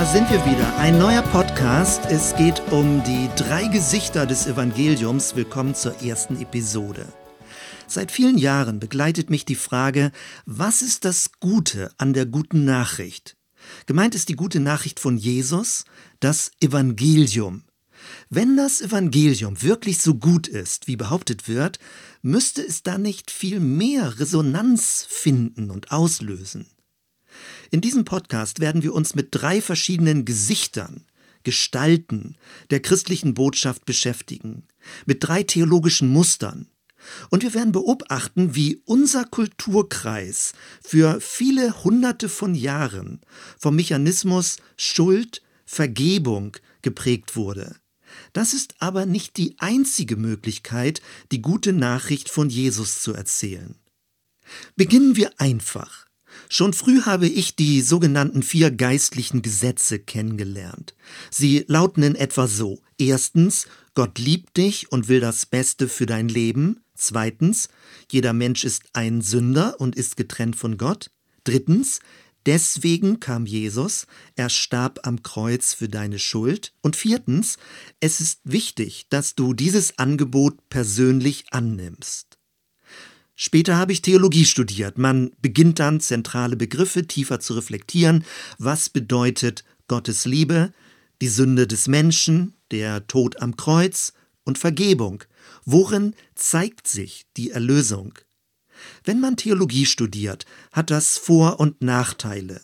Da sind wir wieder. Ein neuer Podcast. Es geht um die drei Gesichter des Evangeliums. Willkommen zur ersten Episode. Seit vielen Jahren begleitet mich die Frage, was ist das Gute an der guten Nachricht? Gemeint ist die gute Nachricht von Jesus, das Evangelium. Wenn das Evangelium wirklich so gut ist, wie behauptet wird, müsste es da nicht viel mehr Resonanz finden und auslösen. In diesem Podcast werden wir uns mit drei verschiedenen Gesichtern, Gestalten der christlichen Botschaft beschäftigen, mit drei theologischen Mustern. Und wir werden beobachten, wie unser Kulturkreis für viele Hunderte von Jahren vom Mechanismus Schuld, Vergebung geprägt wurde. Das ist aber nicht die einzige Möglichkeit, die gute Nachricht von Jesus zu erzählen. Beginnen wir einfach. Schon früh habe ich die sogenannten vier geistlichen Gesetze kennengelernt. Sie lauten in etwa so. Erstens, Gott liebt dich und will das Beste für dein Leben. Zweitens, jeder Mensch ist ein Sünder und ist getrennt von Gott. Drittens, deswegen kam Jesus, er starb am Kreuz für deine Schuld. Und viertens, es ist wichtig, dass du dieses Angebot persönlich annimmst. Später habe ich Theologie studiert. Man beginnt dann zentrale Begriffe tiefer zu reflektieren. Was bedeutet Gottes Liebe, die Sünde des Menschen, der Tod am Kreuz und Vergebung? Worin zeigt sich die Erlösung? Wenn man Theologie studiert, hat das Vor- und Nachteile.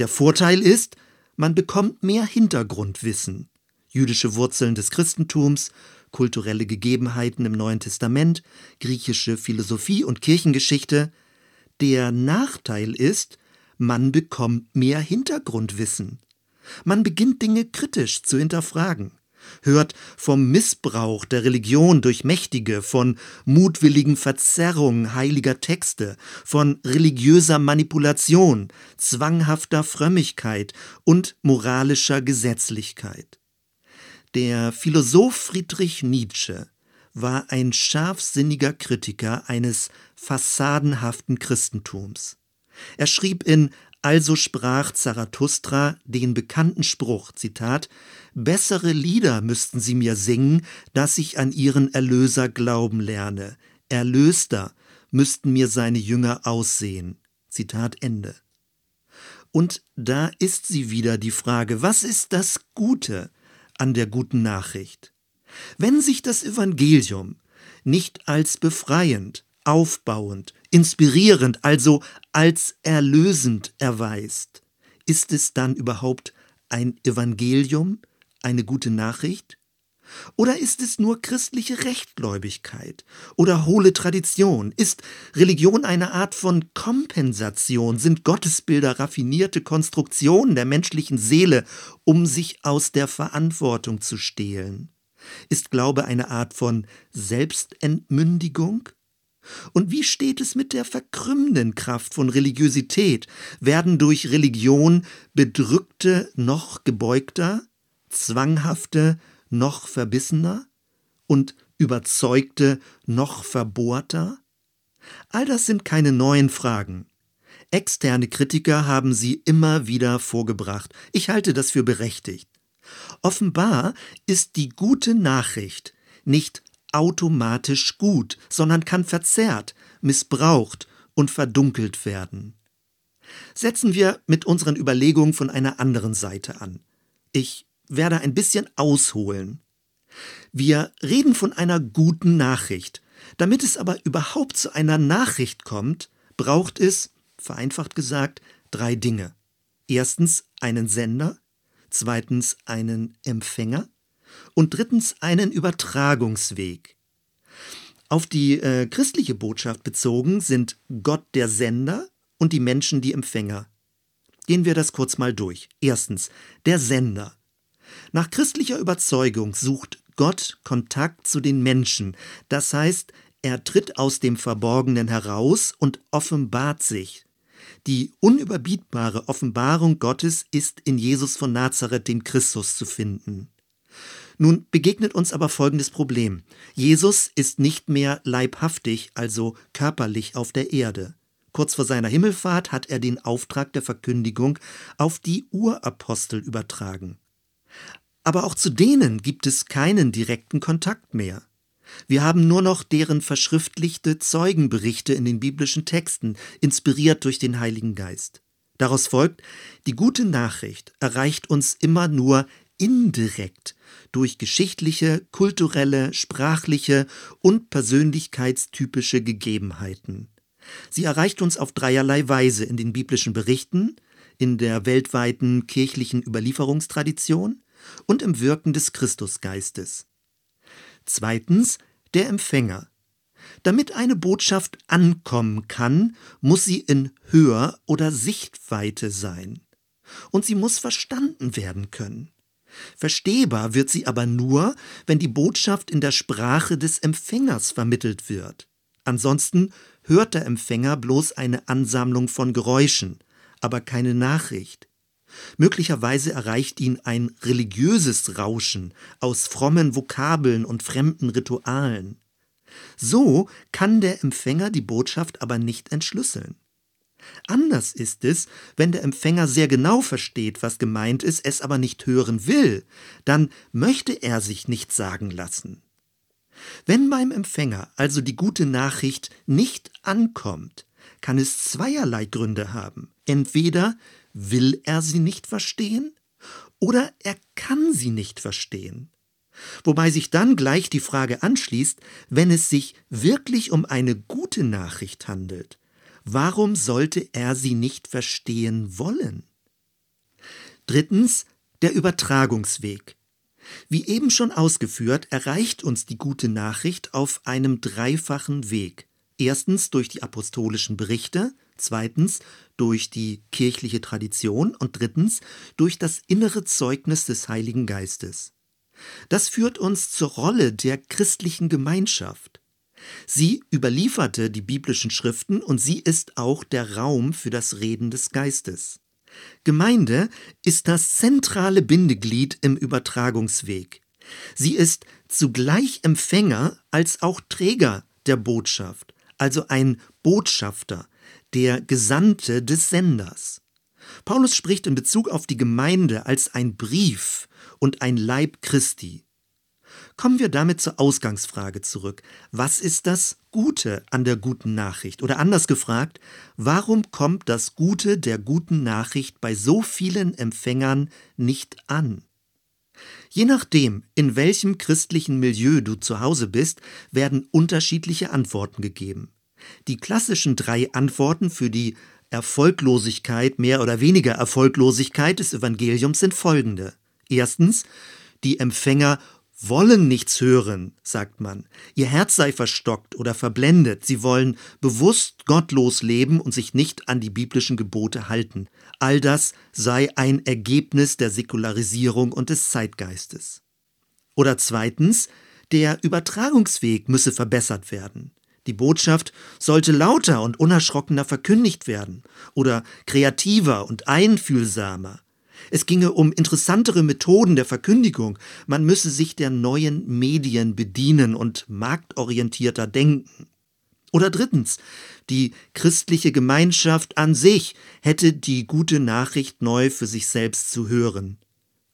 Der Vorteil ist, man bekommt mehr Hintergrundwissen. Jüdische Wurzeln des Christentums, kulturelle Gegebenheiten im Neuen Testament, griechische Philosophie und Kirchengeschichte. Der Nachteil ist, man bekommt mehr Hintergrundwissen. Man beginnt Dinge kritisch zu hinterfragen, hört vom Missbrauch der Religion durch Mächtige, von mutwilligen Verzerrungen heiliger Texte, von religiöser Manipulation, zwanghafter Frömmigkeit und moralischer Gesetzlichkeit. Der Philosoph Friedrich Nietzsche war ein scharfsinniger Kritiker eines fassadenhaften Christentums. Er schrieb in Also sprach Zarathustra den bekannten Spruch, Zitat, Bessere Lieder müssten sie mir singen, dass ich an ihren Erlöser glauben lerne. Erlöster müssten mir seine Jünger aussehen. Zitat Ende. Und da ist sie wieder die Frage, was ist das Gute an der guten Nachricht. Wenn sich das Evangelium nicht als befreiend, aufbauend, inspirierend, also als erlösend erweist, ist es dann überhaupt ein Evangelium, eine gute Nachricht? Oder ist es nur christliche Rechtgläubigkeit oder hohle Tradition? Ist Religion eine Art von Kompensation? Sind Gottesbilder raffinierte Konstruktionen der menschlichen Seele, um sich aus der Verantwortung zu stehlen? Ist Glaube eine Art von Selbstentmündigung? Und wie steht es mit der verkrümmenden Kraft von Religiosität? Werden durch Religion Bedrückte noch gebeugter, zwanghafte noch verbissener und Überzeugte noch verbohrter? All das sind keine neuen Fragen. Externe Kritiker haben sie immer wieder vorgebracht. Ich halte das für berechtigt. Offenbar ist die gute Nachricht nicht automatisch gut, sondern kann verzerrt, missbraucht und verdunkelt werden. Setzen wir mit unseren Überlegungen von einer anderen Seite an. Ich werde ein bisschen ausholen. Wir reden von einer guten Nachricht. Damit es aber überhaupt zu einer Nachricht kommt, braucht es, vereinfacht gesagt, drei Dinge. Erstens einen Sender, zweitens einen Empfänger und drittens einen Übertragungsweg. Auf die äh, christliche Botschaft bezogen sind Gott der Sender und die Menschen die Empfänger. Gehen wir das kurz mal durch. Erstens, der Sender. Nach christlicher Überzeugung sucht Gott Kontakt zu den Menschen. Das heißt, er tritt aus dem Verborgenen heraus und offenbart sich. Die unüberbietbare Offenbarung Gottes ist in Jesus von Nazareth, dem Christus, zu finden. Nun begegnet uns aber folgendes Problem. Jesus ist nicht mehr leibhaftig, also körperlich auf der Erde. Kurz vor seiner Himmelfahrt hat er den Auftrag der Verkündigung auf die Urapostel übertragen. Aber auch zu denen gibt es keinen direkten Kontakt mehr. Wir haben nur noch deren verschriftlichte Zeugenberichte in den biblischen Texten, inspiriert durch den Heiligen Geist. Daraus folgt, die gute Nachricht erreicht uns immer nur indirekt durch geschichtliche, kulturelle, sprachliche und persönlichkeitstypische Gegebenheiten. Sie erreicht uns auf dreierlei Weise in den biblischen Berichten, in der weltweiten kirchlichen Überlieferungstradition und im Wirken des Christusgeistes. Zweitens der Empfänger. Damit eine Botschaft ankommen kann, muss sie in Hör- oder Sichtweite sein. Und sie muss verstanden werden können. Verstehbar wird sie aber nur, wenn die Botschaft in der Sprache des Empfängers vermittelt wird. Ansonsten hört der Empfänger bloß eine Ansammlung von Geräuschen, aber keine Nachricht. Möglicherweise erreicht ihn ein religiöses Rauschen aus frommen Vokabeln und fremden Ritualen. So kann der Empfänger die Botschaft aber nicht entschlüsseln. Anders ist es, wenn der Empfänger sehr genau versteht, was gemeint ist, es aber nicht hören will, dann möchte er sich nicht sagen lassen. Wenn beim Empfänger also die gute Nachricht nicht ankommt, kann es zweierlei Gründe haben. Entweder will er sie nicht verstehen oder er kann sie nicht verstehen. Wobei sich dann gleich die Frage anschließt, wenn es sich wirklich um eine gute Nachricht handelt, warum sollte er sie nicht verstehen wollen? Drittens der Übertragungsweg. Wie eben schon ausgeführt, erreicht uns die gute Nachricht auf einem dreifachen Weg. Erstens durch die apostolischen Berichte, zweitens durch die kirchliche Tradition und drittens durch das innere Zeugnis des Heiligen Geistes. Das führt uns zur Rolle der christlichen Gemeinschaft. Sie überlieferte die biblischen Schriften und sie ist auch der Raum für das Reden des Geistes. Gemeinde ist das zentrale Bindeglied im Übertragungsweg. Sie ist zugleich Empfänger als auch Träger der Botschaft, also ein Botschafter, der Gesandte des Senders. Paulus spricht in Bezug auf die Gemeinde als ein Brief und ein Leib Christi. Kommen wir damit zur Ausgangsfrage zurück. Was ist das Gute an der guten Nachricht? Oder anders gefragt, warum kommt das Gute der guten Nachricht bei so vielen Empfängern nicht an? Je nachdem, in welchem christlichen Milieu du zu Hause bist, werden unterschiedliche Antworten gegeben. Die klassischen drei Antworten für die Erfolglosigkeit, mehr oder weniger Erfolglosigkeit des Evangeliums sind folgende. Erstens, die Empfänger wollen nichts hören, sagt man. Ihr Herz sei verstockt oder verblendet. Sie wollen bewusst gottlos leben und sich nicht an die biblischen Gebote halten. All das sei ein Ergebnis der Säkularisierung und des Zeitgeistes. Oder zweitens, der Übertragungsweg müsse verbessert werden. Die Botschaft sollte lauter und unerschrockener verkündigt werden oder kreativer und einfühlsamer. Es ginge um interessantere Methoden der Verkündigung. Man müsse sich der neuen Medien bedienen und marktorientierter denken. Oder drittens, die christliche Gemeinschaft an sich hätte die gute Nachricht neu für sich selbst zu hören.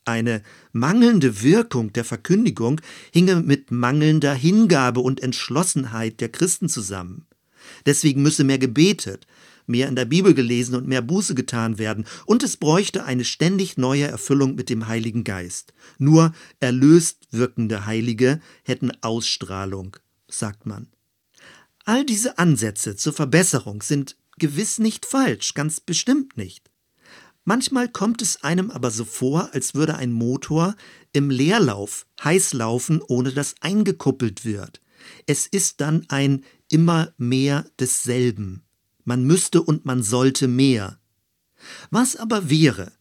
Eine mangelnde Wirkung der Verkündigung hinge mit mangelnder Hingabe und Entschlossenheit der Christen zusammen. Deswegen müsse mehr gebetet, mehr in der Bibel gelesen und mehr Buße getan werden, und es bräuchte eine ständig neue Erfüllung mit dem Heiligen Geist. Nur erlöst wirkende Heilige hätten Ausstrahlung, sagt man. All diese Ansätze zur Verbesserung sind gewiss nicht falsch, ganz bestimmt nicht. Manchmal kommt es einem aber so vor, als würde ein Motor im Leerlauf heiß laufen, ohne dass eingekuppelt wird. Es ist dann ein immer mehr desselben. Man müsste und man sollte mehr. Was aber wäre,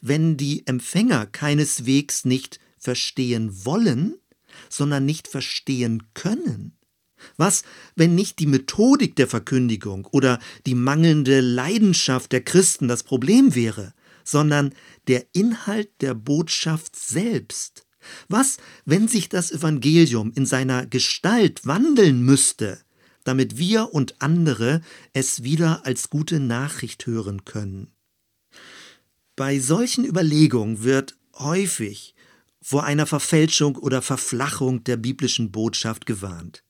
wenn die Empfänger keineswegs nicht verstehen wollen, sondern nicht verstehen können? Was, wenn nicht die Methodik der Verkündigung oder die mangelnde Leidenschaft der Christen das Problem wäre, sondern der Inhalt der Botschaft selbst? Was, wenn sich das Evangelium in seiner Gestalt wandeln müsste, damit wir und andere es wieder als gute Nachricht hören können. Bei solchen Überlegungen wird häufig vor einer Verfälschung oder Verflachung der biblischen Botschaft gewarnt.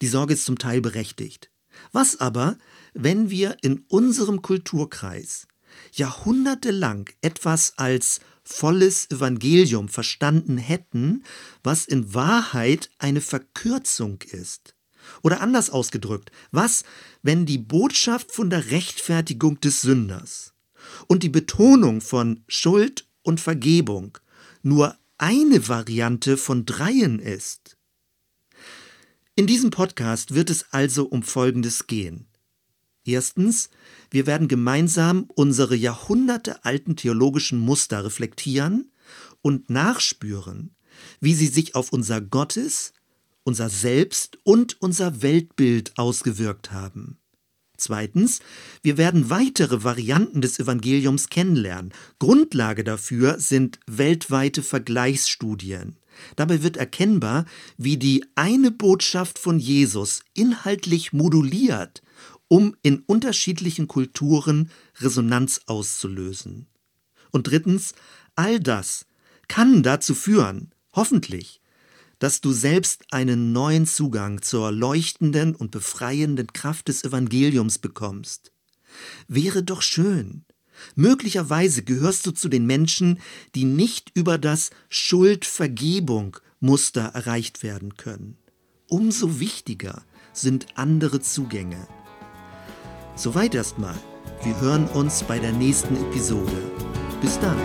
Die Sorge ist zum Teil berechtigt. Was aber, wenn wir in unserem Kulturkreis jahrhundertelang etwas als volles Evangelium verstanden hätten, was in Wahrheit eine Verkürzung ist? Oder anders ausgedrückt, was, wenn die Botschaft von der Rechtfertigung des Sünders und die Betonung von Schuld und Vergebung nur eine Variante von dreien ist? In diesem Podcast wird es also um Folgendes gehen. Erstens, wir werden gemeinsam unsere jahrhundertealten theologischen Muster reflektieren und nachspüren, wie sie sich auf unser Gottes, unser Selbst und unser Weltbild ausgewirkt haben. Zweitens, wir werden weitere Varianten des Evangeliums kennenlernen. Grundlage dafür sind weltweite Vergleichsstudien. Dabei wird erkennbar, wie die eine Botschaft von Jesus inhaltlich moduliert, um in unterschiedlichen Kulturen Resonanz auszulösen. Und drittens, all das kann dazu führen, hoffentlich, dass du selbst einen neuen Zugang zur leuchtenden und befreienden Kraft des Evangeliums bekommst. Wäre doch schön. Möglicherweise gehörst du zu den Menschen, die nicht über das Schuldvergebung-Muster erreicht werden können. Umso wichtiger sind andere Zugänge. Soweit erstmal. Wir hören uns bei der nächsten Episode. Bis dann.